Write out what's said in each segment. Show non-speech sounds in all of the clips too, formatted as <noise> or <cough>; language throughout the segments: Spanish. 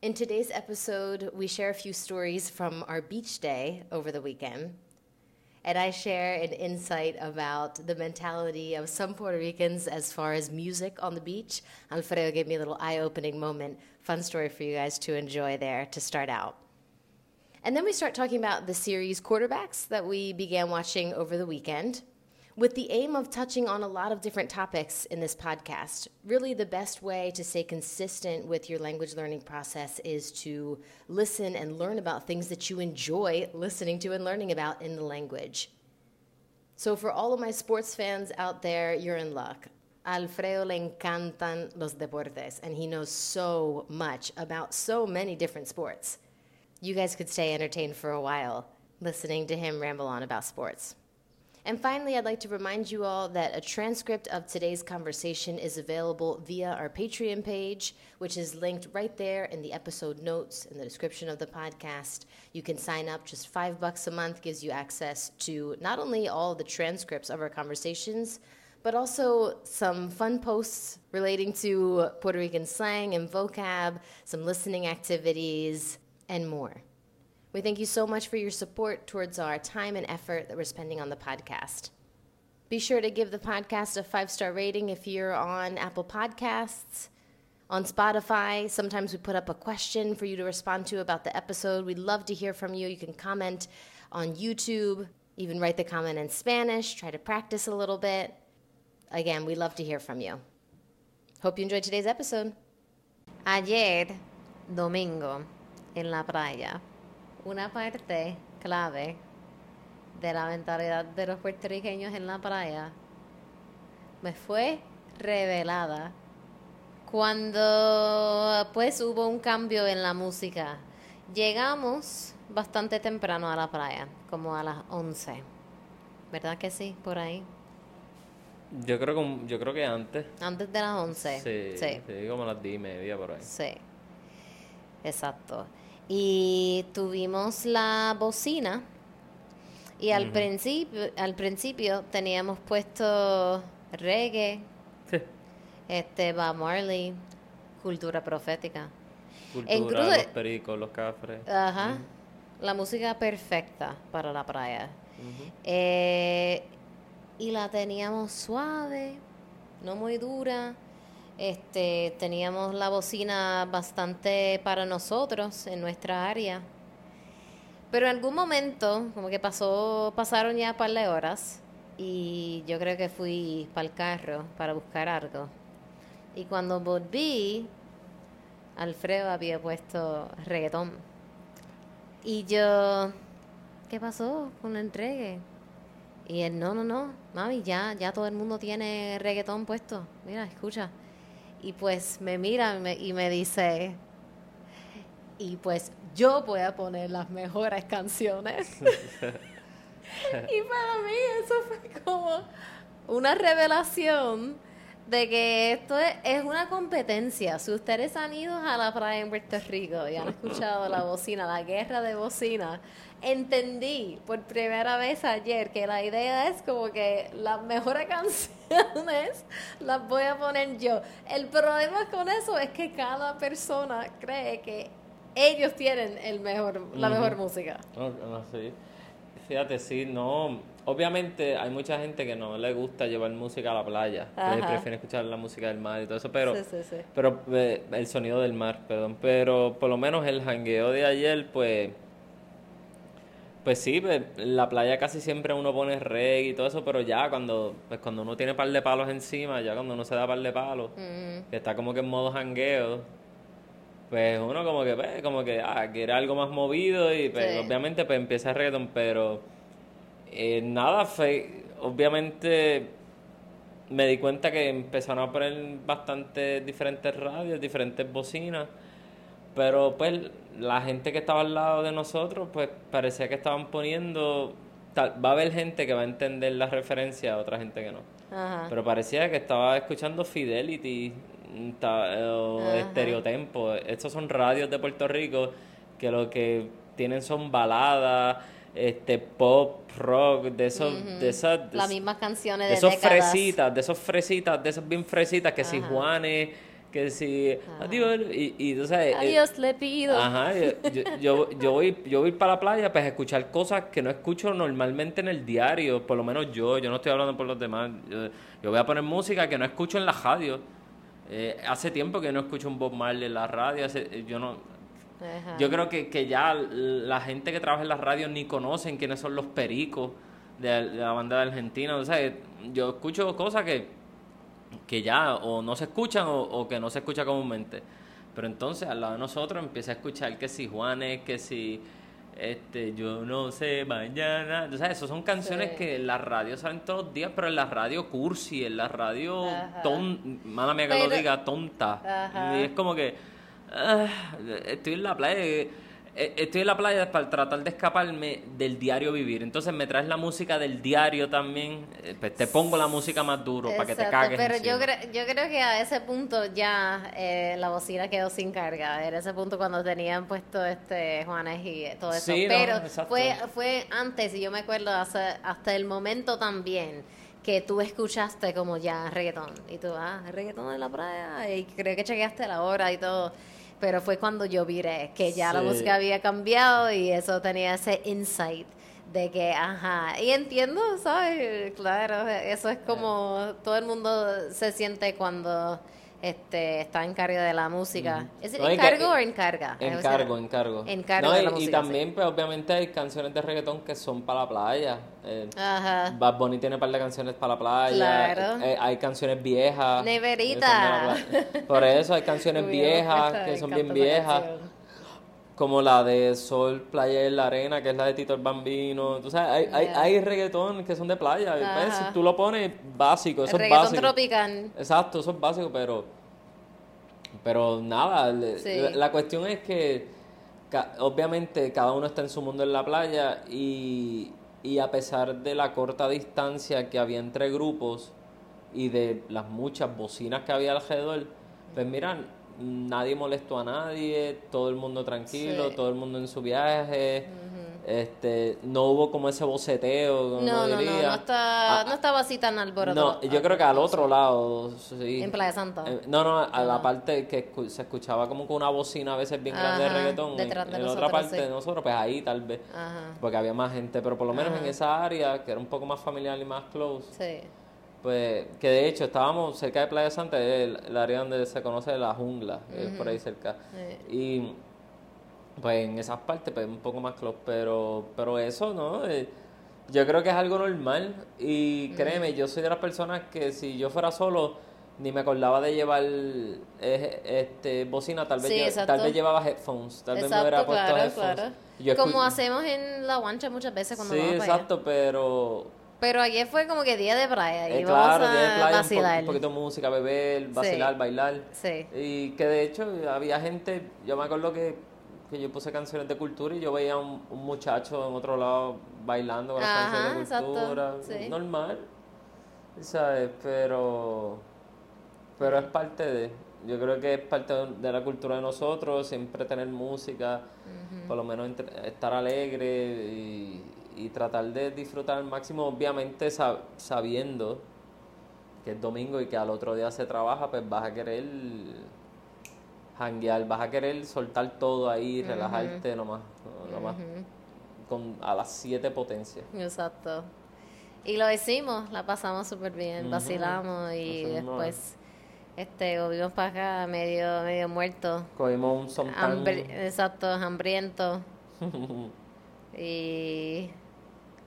In today's episode, we share a few stories from our beach day over the weekend. And I share an insight about the mentality of some Puerto Ricans as far as music on the beach. Alfredo gave me a little eye opening moment. Fun story for you guys to enjoy there to start out. And then we start talking about the series Quarterbacks that we began watching over the weekend with the aim of touching on a lot of different topics in this podcast. Really, the best way to stay consistent with your language learning process is to listen and learn about things that you enjoy listening to and learning about in the language. So, for all of my sports fans out there, you're in luck. Alfredo le encantan los deportes, and he knows so much about so many different sports. You guys could stay entertained for a while listening to him ramble on about sports. And finally, I'd like to remind you all that a transcript of today's conversation is available via our Patreon page, which is linked right there in the episode notes in the description of the podcast. You can sign up, just five bucks a month gives you access to not only all the transcripts of our conversations, but also some fun posts relating to Puerto Rican slang and vocab, some listening activities, and more. We thank you so much for your support towards our time and effort that we're spending on the podcast. Be sure to give the podcast a five star rating if you're on Apple Podcasts. On Spotify, sometimes we put up a question for you to respond to about the episode. We'd love to hear from you. You can comment on YouTube, even write the comment in Spanish, try to practice a little bit. Again, we love to hear from you. Hope you enjoyed today's episode. Ayer, domingo, en la playa, una parte clave de la mentalidad de los puertorriqueños en la playa me fue revelada cuando pues hubo un cambio en la música. Llegamos bastante temprano a la playa, como a las 11. ¿Verdad que sí? Por ahí. Yo creo que, yo creo que antes. Antes de las 11. Sí, Sí. sí, como a las 10 y media por ahí. Sí. Exacto. Y tuvimos la bocina. Y al, principio, al principio teníamos puesto reggae, Sí. este, Bob Marley, cultura profética. Cultura, crudo- los pericos, los cafres. Ajá. La música perfecta para la playa. Eh, y la teníamos suave, no muy dura. Este, teníamos la bocina bastante para nosotros en nuestra área. Pero en algún momento, como que pasó, pasaron ya un par de horas y yo creo que fui para el carro para buscar algo. Y cuando volví, Alfredo había puesto reggaetón. Y yo, ¿qué pasó con el reggae? Y él, no, no, no, mami, ya, ya todo el mundo tiene reggaetón puesto. Mira, escucha. Y pues me mira y me, y me dice, y pues yo voy a poner las mejores canciones. <laughs> <laughs> y para mí eso fue como una revelación de que esto es, es una competencia. Si ustedes han ido a la playa en Puerto Rico y han escuchado la bocina, la guerra de bocina, entendí por primera vez ayer que la idea es como que las mejores <laughs> canciones las voy a poner yo. El problema con eso es que cada persona cree que ellos tienen el mejor, la mejor música. No, sí. Fíjate, sí, no. Obviamente hay mucha gente que no le gusta llevar música a la playa. Que Ajá. prefiere escuchar la música del mar y todo eso, pero. Sí, sí, sí. Pero eh, el sonido del mar, perdón. Pero por lo menos el jangueo de ayer, pues. Pues sí, pues, la playa casi siempre uno pone reggae y todo eso, pero ya cuando, pues cuando uno tiene par de palos encima, ya cuando uno se da par de palos, Mm, que está como que en modo jangueo, pues uno como que, pues, como que, ah, quiere algo más movido y pues, obviamente pues empieza el reggaeton, pero eh, nada, fe, obviamente me di cuenta que empezaron a poner bastante diferentes radios, diferentes bocinas, pero pues la gente que estaba al lado de nosotros, pues parecía que estaban poniendo, tal- va a haber gente que va a entender la referencia, otra gente que no. Ajá. Pero parecía que estaba escuchando Fidelity, o. Estereotempo. Estos son radios de Puerto Rico que lo que tienen son baladas, este pop, rock, de esos, de esas, Las mismas canciones de de esos décadas. fresitas, de esos fresitas, de esas bien fresitas, que si. Juanes, que si Ajá. adiós, y, y tú sabes, eh, Adiós, le pido. Ajá, yo, yo, yo, yo voy, yo voy para la playa pues a escuchar cosas que no escucho normalmente en el diario, por lo menos yo, yo no estoy hablando por los demás, yo, yo voy a poner música que no escucho en la radio. Eh, hace tiempo que no escucho un Bob Marley en la radio, hace- yo no, Ajá. yo creo que, que ya la gente que trabaja en las radios ni conocen quiénes son los pericos de, de la banda de Argentina. O sea, yo escucho cosas que, que ya o no se escuchan o, o que no se escucha comúnmente. Pero entonces al lado de nosotros empieza a escuchar que si Juanes, que si este, yo no sé, mañana. O sea, esas son canciones Sí. que en la radio salen todos los días, pero en la radio cursi, en la radio ton, mala mía que lo diga, tonta. Ajá. Y es como que estoy en la playa, eh, eh, estoy en la playa para tratar de escaparme del diario vivir. Entonces me traes la música del diario también, eh, pues te pongo la música más duro para que te cagues. Pero yo, cre- yo creo que a ese punto ya eh, la bocina quedó sin carga. Era ese punto cuando tenían puesto este Juanes y todo eso. Sí, pero fue, fue antes, y yo me acuerdo hasta, hasta el momento también que tú escuchaste como ya reggaetón. Y tú, ah, reggaetón en la playa. Y creo que chequeaste la hora y todo. Pero fue cuando yo viré que ya la música había cambiado y eso tenía ese insight de que, ajá, y entiendo, ¿sabes? Claro, eso es como todo el mundo se siente cuando este está en de la música. ¿Es No, y encargo o encarga? Encargo, encargo. Encargo No, de y, la y música, también, pues obviamente hay canciones de reggaetón que son para la playa. Eh, Ajá. Bad Bunny tiene un par de canciones para la playa. Claro. Eh, hay canciones viejas. Neverita. Por eso hay canciones <laughs> viejas que son bien viejas. canción. Como la de Sol, Playa en la Arena, que es la de Tito el Bambino. Tú sabes, hay, hay, hay reggaetón que son de playa. pues, tú lo pones básico, eso El es básico. tropical. Exacto, eso es básico, pero. Pero nada, Sí. la, la cuestión es que ca- obviamente cada uno está en su mundo en la playa y, y a pesar de la corta distancia que había entre grupos y de las muchas bocinas que había alrededor, pues mira, nadie molestó a nadie, todo el mundo tranquilo, Sí. todo el mundo en su viaje. Este, no hubo como ese boceteo, como No, no, no, diría. no está, Ah, no estaba así tan alborotado. no, yo creo que al otro lado, sí. En Playa Santa. Eh, no, no, a la parte que se escuchaba como con una bocina a veces bien grande de reggaetón. En, detrás de en la otra parte sí. de nosotros, pues ahí tal vez. Ajá. Porque había más gente, pero por lo menos en esa área, que era un poco más familiar y más close, Sí. Pues que de hecho estábamos cerca de Playa Santa, el, el área donde se conoce la jungla, es por ahí cerca. Y pues en esas partes pues un poco más close, pero, pero eso, ¿no? Eh, yo creo que es algo normal y créeme, yo soy de las personas que si yo fuera solo ni me acordaba de llevar eh, este bocina, tal vez, Sí, exacto. tal vez llevaba headphones, tal vez me Exacto, hubiera puesto claro, headphones. claro. Como hacemos en la guancha muchas veces cuando Sí, vamos para allá. exacto, pero Pero ayer fue como que día de playa y eh, vamos claro, a día de playa, un, po- vacilar. un poquito de música, beber, vacilar, bailar. Sí. Y que de hecho había gente, yo me acuerdo que, que yo puse canciones de cultura y yo veía un, un muchacho en otro lado bailando con las Ajá, canciones de exacto, cultura. sí. Normal, ¿sabes? Pero, pero es parte de, yo creo que es parte de la cultura de nosotros, siempre tener música, por lo menos estar alegre y, y tratar de disfrutar al máximo, obviamente sab- sabiendo que es domingo y que al otro día se trabaja, pues vas a querer janguear, vas a querer soltar todo ahí, relajarte nomás, nomás con, a las siete potencias. Exacto. Y lo hicimos, la pasamos súper bien, vacilamos y después este volvimos para acá medio medio muerto. Cogimos un. Hambre- exacto, hambriento. <laughs> y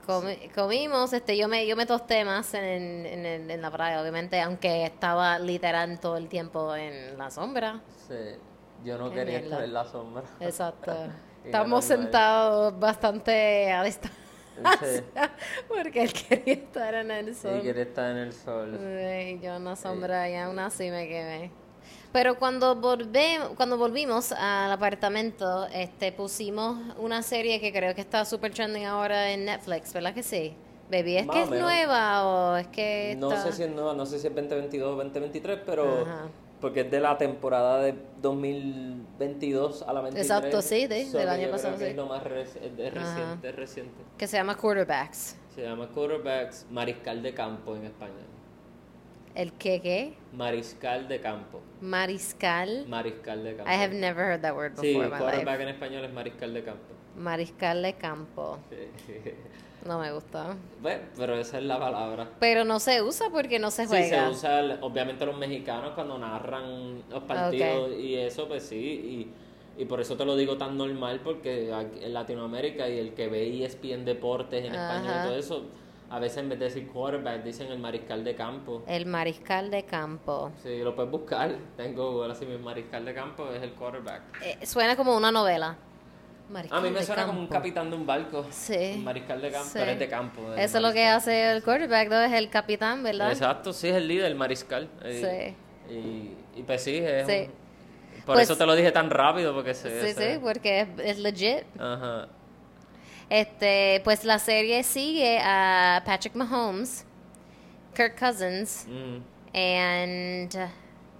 comi- comimos, este yo me yo me tosté más en, en, en- en la playa, obviamente, aunque estaba literal todo el tiempo en la sombra. Sí, yo no quería estar en la sombra. Exacto. <laughs> Estamos sentados bastante a distancia. Sí. <laughs> Porque él quería estar en el sol. Y quería estar en el sol. Yo en la sombra y aún así me quemé. Pero cuando volvemos, cuando volvimos al apartamento, este pusimos una serie que creo que está super trending ahora en Netflix, ¿verdad que sí? Baby, ¿es Más que es menos. nueva o es que No está- sé si es nueva, no sé si es 2022 o 2023, pero Ajá. porque es de la temporada de 2022 a la 23. Exacto, sí, de- So del año pasado, sí. Es lo más reci- es reciente, es reciente. que se llama Quarterbacks. Se llama quarterbacks, mariscal de campo en español. ¿El qué qué? Mariscal de campo. Mariscal. Mariscal de campo. I have never heard that word Sí, before in my quarterback life. en español es mariscal de campo. Mariscal de campo. Sí. <laughs> No me gusta. Bueno, pero esa es la palabra. Pero no se usa porque no se Sí, se juega. usa, el- obviamente los mexicanos cuando narran los partidos y eso, pues sí, y, y por eso te lo digo tan normal, porque aquí en Latinoamérica y el que ve ESPN Deportes en español Ajá. y todo eso, a veces en vez de decir quarterback dicen el mariscal de campo. El mariscal de campo. Sí, lo puedes buscar, tengo Google así, mi mariscal de campo es el quarterback. Eh, suena como una novela. Mariscal A mí me suena como un capitán de un barco, Sí. un mariscal de campo, Sí. pero es de campo. Eso es lo que hace el quarterback, ¿no? Es el capitán, ¿verdad? Exacto, sí, es el líder, el mariscal. Eh, Sí. Y, y pues sí, es Sí. un- Por Pues- eso te lo dije tan rápido, porque se... Sí, se- sí, porque es, es legit. Ajá. Este, pues la serie sigue a Patrick Mahomes, Kirk Cousins, Mm. and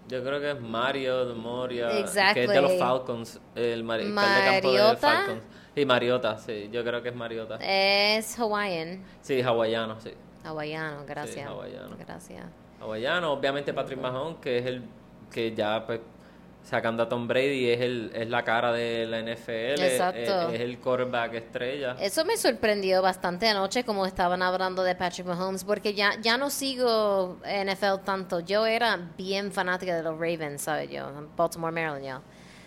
Yo creo que es Mario de Moria, que es Exactly. de los Falcons, el mariscal de campo de Mariota. Falcons. Sí, Mariota, sí, yo creo que es Mariota. es Hawaiian. Sí, hawaiano, sí. Hawaiano, gracias. hawaiano. Gracias. Hawaiano, obviamente Patrick Mahomes, que es el que ya pues sacando a Tom Brady es el es la cara de la NFL, Exacto. Es, es el quarterback estrella. Eso me sorprendió bastante anoche como estaban hablando de Patrick Mahomes, porque ya, ya no sigo NFL tanto. Yo era bien fanática de los Ravens, ¿sabes? Yo, Baltimore, Maryland, yo.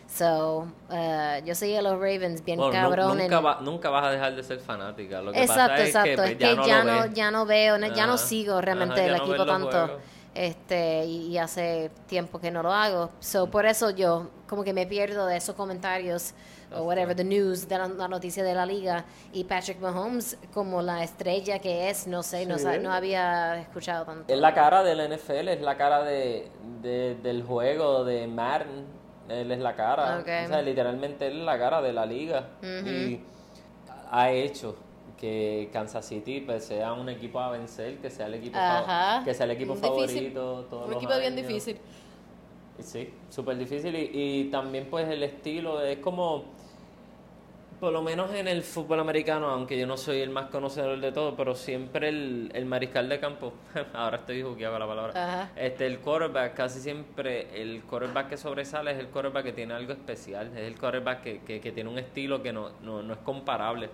So, eh, yo seguía a los Ravens bien Bueno, cabrón. en- nunca, va- nunca vas a dejar de ser fanática. Lo que exacto, pasa es exacto. que, es que ya, no, ya no veo, ya no sigo realmente Ajá, el no equipo tanto. juegos. Este, y, y hace tiempo que no lo hago. So, por eso yo como que me pierdo de esos comentarios o whatever, the news, de la, la noticia de la liga. Y Patrick Mahomes, como la estrella que es, no sé, no, Sí. sa- no había escuchado tanto. Es la cara de la NFL, es la cara de, de- del juego de Madden. Él es la cara. Ok. O sea, literalmente él es la cara de la liga. Y ha hecho que Kansas City pues, sea un equipo a vencer, que sea el equipo, Ajá. que sea el equipo favorito. Todos Un los equipo bien difícil. Sí, súper difícil. Y, y también pues el estilo es como, por lo menos en el fútbol americano, aunque yo no soy el más conocedor de todo, pero siempre el, el mariscal de campo, <laughs> ahora estoy jugueado con la palabra, Ajá. este el quarterback, casi siempre el quarterback que sobresale es el quarterback que tiene algo especial, es el quarterback que, que, que tiene un estilo que no, no, no es comparable.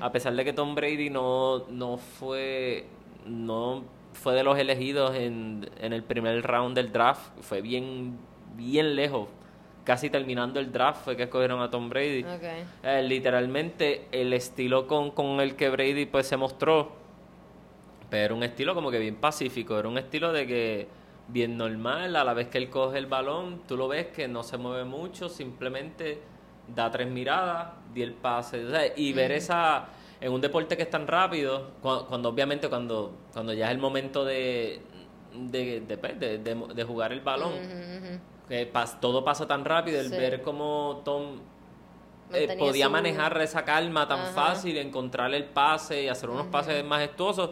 A pesar de que Tom Brady no, no fue... No fue de los elegidos en, en el primer round del draft, fue bien, bien lejos. Casi terminando el draft fue que escogieron a Tom Brady. Eh, literalmente el estilo con, con el que Brady pues se mostró, pero era un estilo como que bien pacífico, era un estilo de que bien normal, a la vez que él coge el balón, tú lo ves que no se mueve mucho, simplemente da tres miradas, di el pase, o sea, y ver esa en un deporte que es tan rápido, cuando, cuando obviamente cuando, cuando ya es el momento de, de, de, pues, de- de- de jugar el balón, que pas- todo pasa tan rápido, el Sí. ver cómo Tom eh, podía su- manejar esa calma tan Ajá. fácil, encontrar el pase y hacer unos pases majestuosos,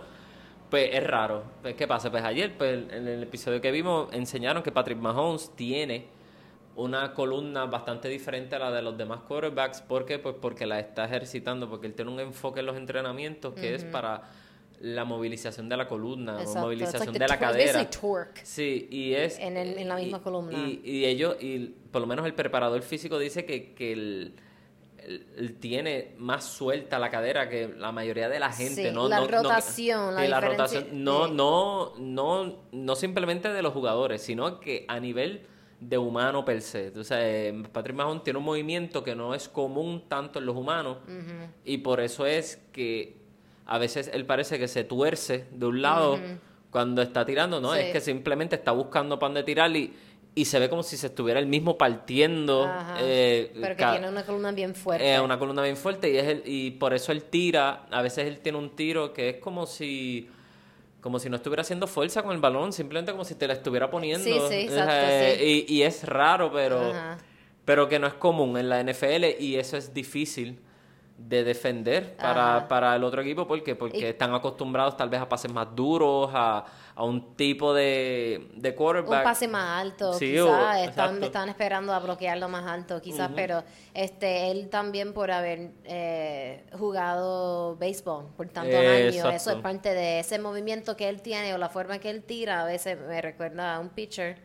pues es raro. Pues, ¿Qué pasa? Pues ayer, pues, en el episodio que vimos, enseñaron que Patrick Mahomes tiene una columna bastante diferente a la de los demás quarterbacks. ¿Por qué? Pues porque la está ejercitando, porque él tiene un enfoque en los entrenamientos que es para la movilización de la columna, Exacto. movilización like de la cadera. Sí, y es... En el- en la misma y- columna. Y, y ellos, y por lo menos el preparador físico dice que, que él tiene más suelta la cadera que la mayoría de la gente. Sí, no, la no- no- rotación, la sí, la diferencia- rotación. No, no, no, no simplemente de los jugadores, sino que a nivel de humano per se. O sea, eh, Patrick Mahomes tiene un movimiento que no es común tanto en los humanos y por eso es que a veces él parece que se tuerce de un lado cuando está tirando, ¿no? Sí. Es que simplemente está buscando pan de tirar y, y se ve como si se estuviera el mismo partiendo. Ajá. eh, Pero que tiene una columna bien fuerte. eh, una columna bien fuerte y es el, y por eso él tira, a veces él tiene un tiro que es como si como si no estuviera haciendo fuerza con el balón, simplemente como si te la estuviera poniendo. Sí, sí, exacto, Eh, sí. Y, y es raro, pero Ajá. pero que no es común en la NFL y eso es difícil de defender para, para el otro equipo. ¿Por qué? Porque Y- están acostumbrados tal vez a pases más duros, a, a un tipo de, de Un quarterback. pase más alto, Sí, quizás. Están, esperando a bloquearlo más alto, quizás, pero este él también por haber eh, jugado béisbol por tantos años, eso es parte de ese movimiento que él tiene o la forma que él tira, a veces me recuerda a un pitcher.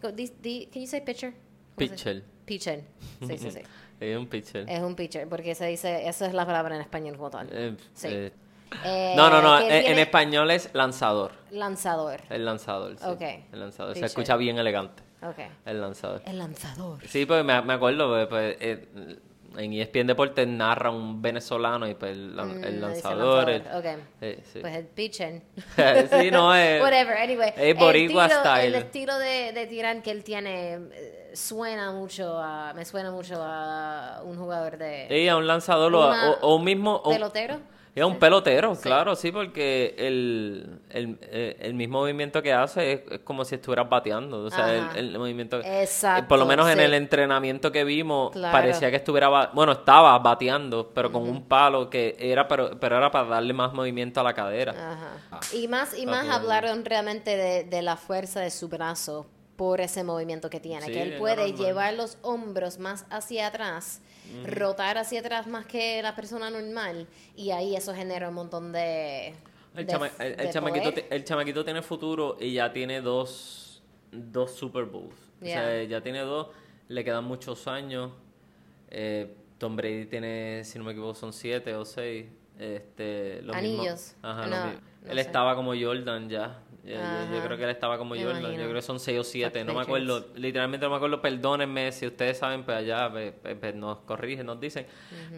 Can you say pitcher? ¿Cómo se- Pitcher. Pitcher. Sí, sí, <laughs> sí. Es un pitcher. Es un pitcher, porque se dice, esa es la palabra en español como tal. Eh, Sí. eh, Eh, no, no, no. En, español es lanzador. Lanzador. El lanzador. Sí. Ok. El lanzador. Se escucha bien elegante. Ok. El lanzador. El lanzador. Sí, pues me, me acuerdo, pues, pues, eh, en ESPN Deportes narra un venezolano y pues el, Mm, el lanzador. el- eh, sí. Pues el pitcher. <laughs> sí, no, es... <laughs> Whatever, anyway. es boricua el, style. el estilo de, de tirar que él tiene eh, suena mucho a, me suena mucho a un jugador de Sí, a un lanzador o, Una- o- o un mismo... o- pelotero. Es un pelotero, claro, sí, porque el, el, eh, el mismo movimiento que hace es, es como si estuvieras bateando. O sea, el, el movimiento. Exacto, eh, Por lo menos en el entrenamiento que vimos, Claro. parecía que estuviera. Bueno, estaba bateando, pero con un palo que era, pero, pero era para darle más movimiento a la cadera. Ajá. Y más y más Papi, hablaron realmente de, de la fuerza de su brazo por ese movimiento que tiene, Sí, que él puede llevar los hombros más hacia atrás, rotar hacia atrás más que la persona normal y ahí eso genera un montón de El, de- chama- el- el de chamaquito, el chamaquito tiene futuro y ya tiene dos, dos Super Bowls. O sea, ya tiene dos, le quedan muchos años. Eh, Tom Brady tiene, si no me equivoco, son siete o seis. Este, lo mismo- Anillos. Ajá, No, no él sé. estaba como Jordan ya. Yo- creo que él estaba como Me Jordan. imagino. Yo creo que son seis o siete. Fuck No me acuerdo. Literalmente no me acuerdo. Perdónenme si ustedes saben, pues allá pues, pues, pues, nos corrigen, nos dicen.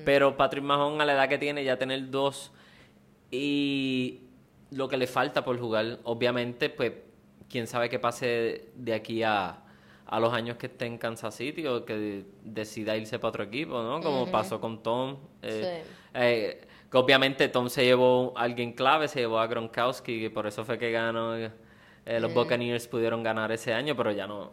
Pero Patrick Mahomes a la edad que tiene ya tener dos y lo que le falta por jugar, obviamente, pues quién sabe qué pase de aquí a, a los años que esté en Kansas City o que decida irse para otro equipo, ¿no? Como pasó con Tom. eh, eh, que obviamente Tom se llevó a alguien clave, se llevó a Gronkowski, y por eso fue que ganó. eh, los Buccaneers pudieron ganar ese año, pero ya no.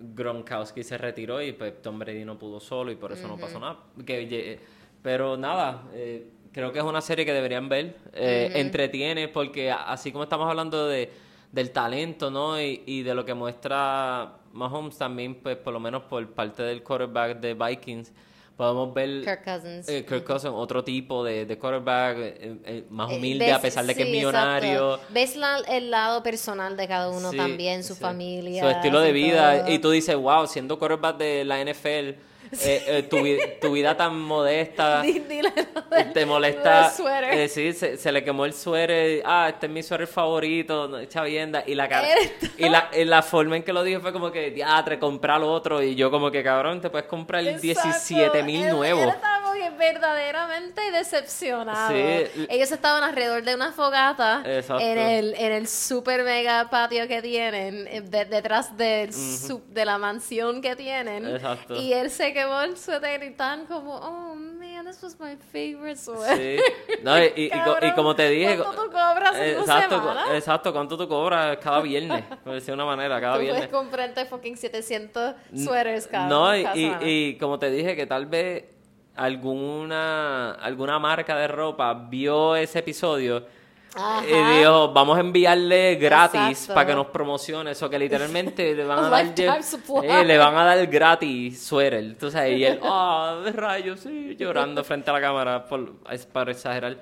Gronkowski se retiró y pues Tom Brady no pudo solo y por eso no pasó nada. Que, lle- pero nada, eh, creo que es una serie que deberían ver. Eh, Entretiene porque así como estamos hablando de, del talento, ¿no? Y, y de lo que muestra Mahomes también, pues por lo menos por parte del quarterback de Vikings, podemos ver... Kirk Cousins. Eh, Kirk Cousins, otro tipo de, de quarterback, eh, eh, más humilde ves- a pesar de que sí, es millonario. exacto. Ves la- el lado personal de cada uno Sí, también, su sí. familia. Su estilo de vida. todo. Y tú dices, wow, siendo quarterback de la NFL, eh, eh, tu, tu vida tan modesta. <laughs> Dile del- te molesta. eh, sí, se, se le quemó el suéter. Ah, este es mi suéter favorito. Chavienda. Y la cara. Y la, y la forma en que lo dijo fue como que, diatre, comprar lo otro. Y yo, como que, cabrón, te puedes comprar Exacto. 17 mil nuevos. Verdaderamente decepcionado. Sí. Ellos estaban alrededor de una fogata Exacto. en el, en el super mega patio que tienen, eh, de- detrás del su- de la mansión que tienen. Exacto. Y él se quemó el suéter y tan como, oh man, this was my favorite sweater. Sí. <laughs> No, y, y- co- y Cabrón, como te dije. ¿cuánto tú cobras en exacto, exacto, ¿cuánto tú cobras cada viernes? <laughs> Por decir de una manera, cada Tú viernes. puedes comprarte fucking 700 sweaters cada, No, y, cada y- semana. y como te dije, que tal vez alguna, alguna marca de ropa vio ese episodio Ajá. y dijo, vamos a enviarle gratis Exacto. para que nos promocione. Eso que literalmente le van a dar... eh, le van a dar gratis suéter. Entonces, y él, ah, de rayos, sí, llorando frente a la cámara, por, es para exagerar.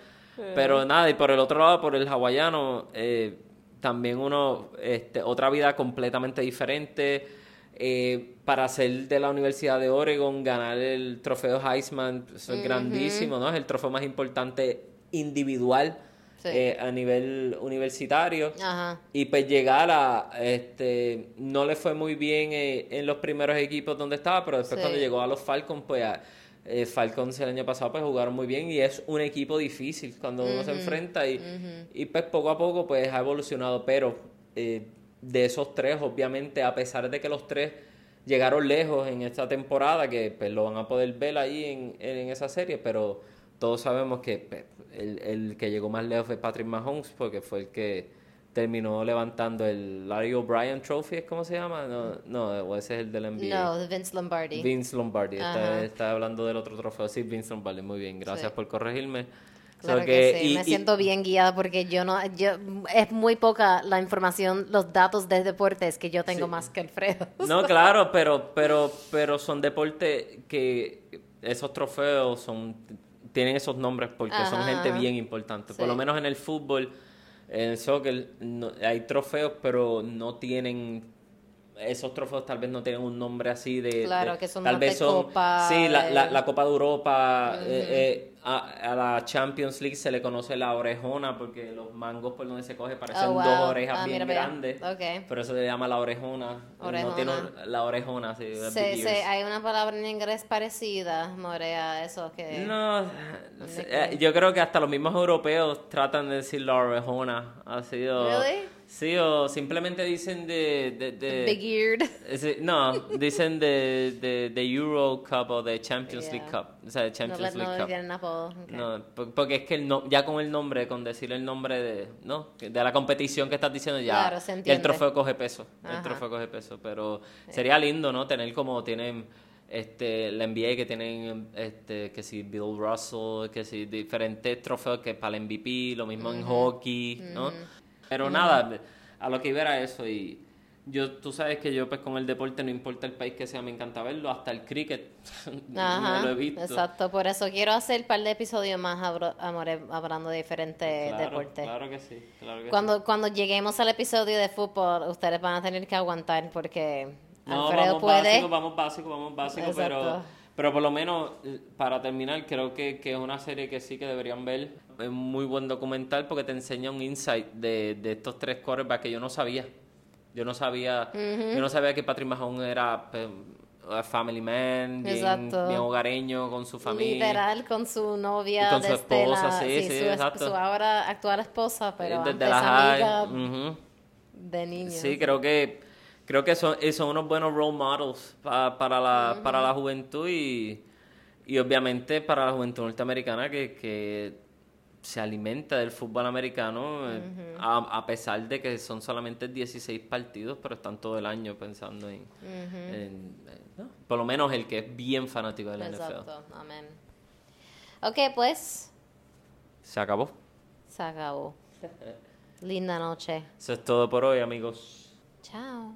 Pero nada, y por el otro lado, por el hawaiano, eh, también uno, este, otra vida completamente diferente. Eh, para ser de la Universidad de Oregon, ganar el trofeo Heisman, eso es grandísimo, ¿no? Es el trofeo más importante individual Sí. eh, a nivel universitario. Ajá. Y pues llegar a, este, no le fue muy bien eh, en los primeros equipos donde estaba, pero después Sí. cuando llegó a los Falcons, pues a- eh, Falcons el año pasado pues jugaron muy bien y es un equipo difícil cuando uno se enfrenta y, y pues poco a poco pues ha evolucionado, pero eh, de esos tres, obviamente, a pesar de que los tres llegaron lejos en esta temporada, que pues lo van a poder ver ahí en, en esa serie, pero todos sabemos que pues, el, el que llegó más lejos fue Patrick Mahomes, porque fue el que terminó levantando el Larry O'Brien Trophy, ¿es cómo se llama? No, no, ese es el del NBA. No, Vince Lombardi. Vince Lombardi, está, Ajá. está hablando del otro trofeo. Sí, Vince Lombardi, muy bien, gracias Sí. por corregirme. Claro So que, sí, y- me y- siento bien guiada porque yo no, yo, es muy poca la información, los datos de deportes que yo tengo Sí. más que Alfredo. No, <laughs> claro, pero, pero, pero son deportes que esos trofeos son tienen esos nombres porque son Ajá, gente ajá. bien importante. Por Sí. lo menos en el fútbol, en el soccer, no- hay trofeos, pero no tienen esos trofeos tal vez no tienen un nombre así de Claro, de- que son tal vez de son Copa, sí la, la, de- la Copa de Europa eh, eh, a, a la Champions League se le conoce la orejona porque los mangos por donde se coge parecen Oh, wow. dos orejas Ah, bien grandes por eso se le llama la orejona. Orejona. No tiene la orejona, sí. Sí, hay una palabra en inglés parecida, Morea, eso que... No, ¿Dónde eh, yo creo que hasta los mismos europeos tratan de decir la orejona. Ha sido. Really? Sí, o simplemente dicen de. de, de- Big eared. eh, sí, no, dicen de, de, de Euro Cup o de Champions League. Cup. O sea, de Champions no League le Cup. tienen apodo. ok. No, po- porque es que el no, ya con el nombre, con decir el nombre de, ¿no? de la competición que estás diciendo, ya, Claro, se ya el trofeo coge peso. Ajá. El trofeo coge peso. Pero sería lindo, ¿no? Tener como tienen este la NBA que tienen este que si Bill Russell, que si diferentes trofeos que para el MVP, lo mismo en hockey, ¿no? Pero nada, a lo que iba era eso y yo, tú sabes que yo pues con el deporte no importa el país que sea, me encanta verlo, hasta el cricket <laughs> Ajá, lo he visto. exacto. Por eso quiero hacer un par de episodios más abro- amore- hablando de diferentes Claro, deportes. Claro que sí, claro que sí. Cuando, cuando lleguemos al episodio de fútbol, ustedes van a tener que aguantar porque No, Alfredo vamos puede. básico, vamos básico, vamos básico, Exacto. pero por lo menos eh, para terminar creo que, que es una serie que sí que deberían ver. Es un muy buen documental porque te enseña un insight de, de estos tres quarterbacks que yo no sabía. Yo no sabía, yo no sabía que Patrick Mahomes era pues, a family man, bien, bien hogareño con su familia. Literal con su novia Y con su esposa, la- sí, sí, su, exacto. su ahora actual esposa, pero Desde antes la high, amiga de niños. Sí, creo que creo que son, eh, son unos buenos role models pa- para, la, para la juventud y, y obviamente para la juventud norteamericana que, que se alimenta del fútbol americano a, a pesar de que son solamente 16 partidos, pero están todo el año pensando en, en, ¿no? por lo menos el que es bien fanático de la NFL. Exacto, amén. Ok, pues Se acabó. se acabó. Linda noche. Eso es todo por hoy, amigos. Chao.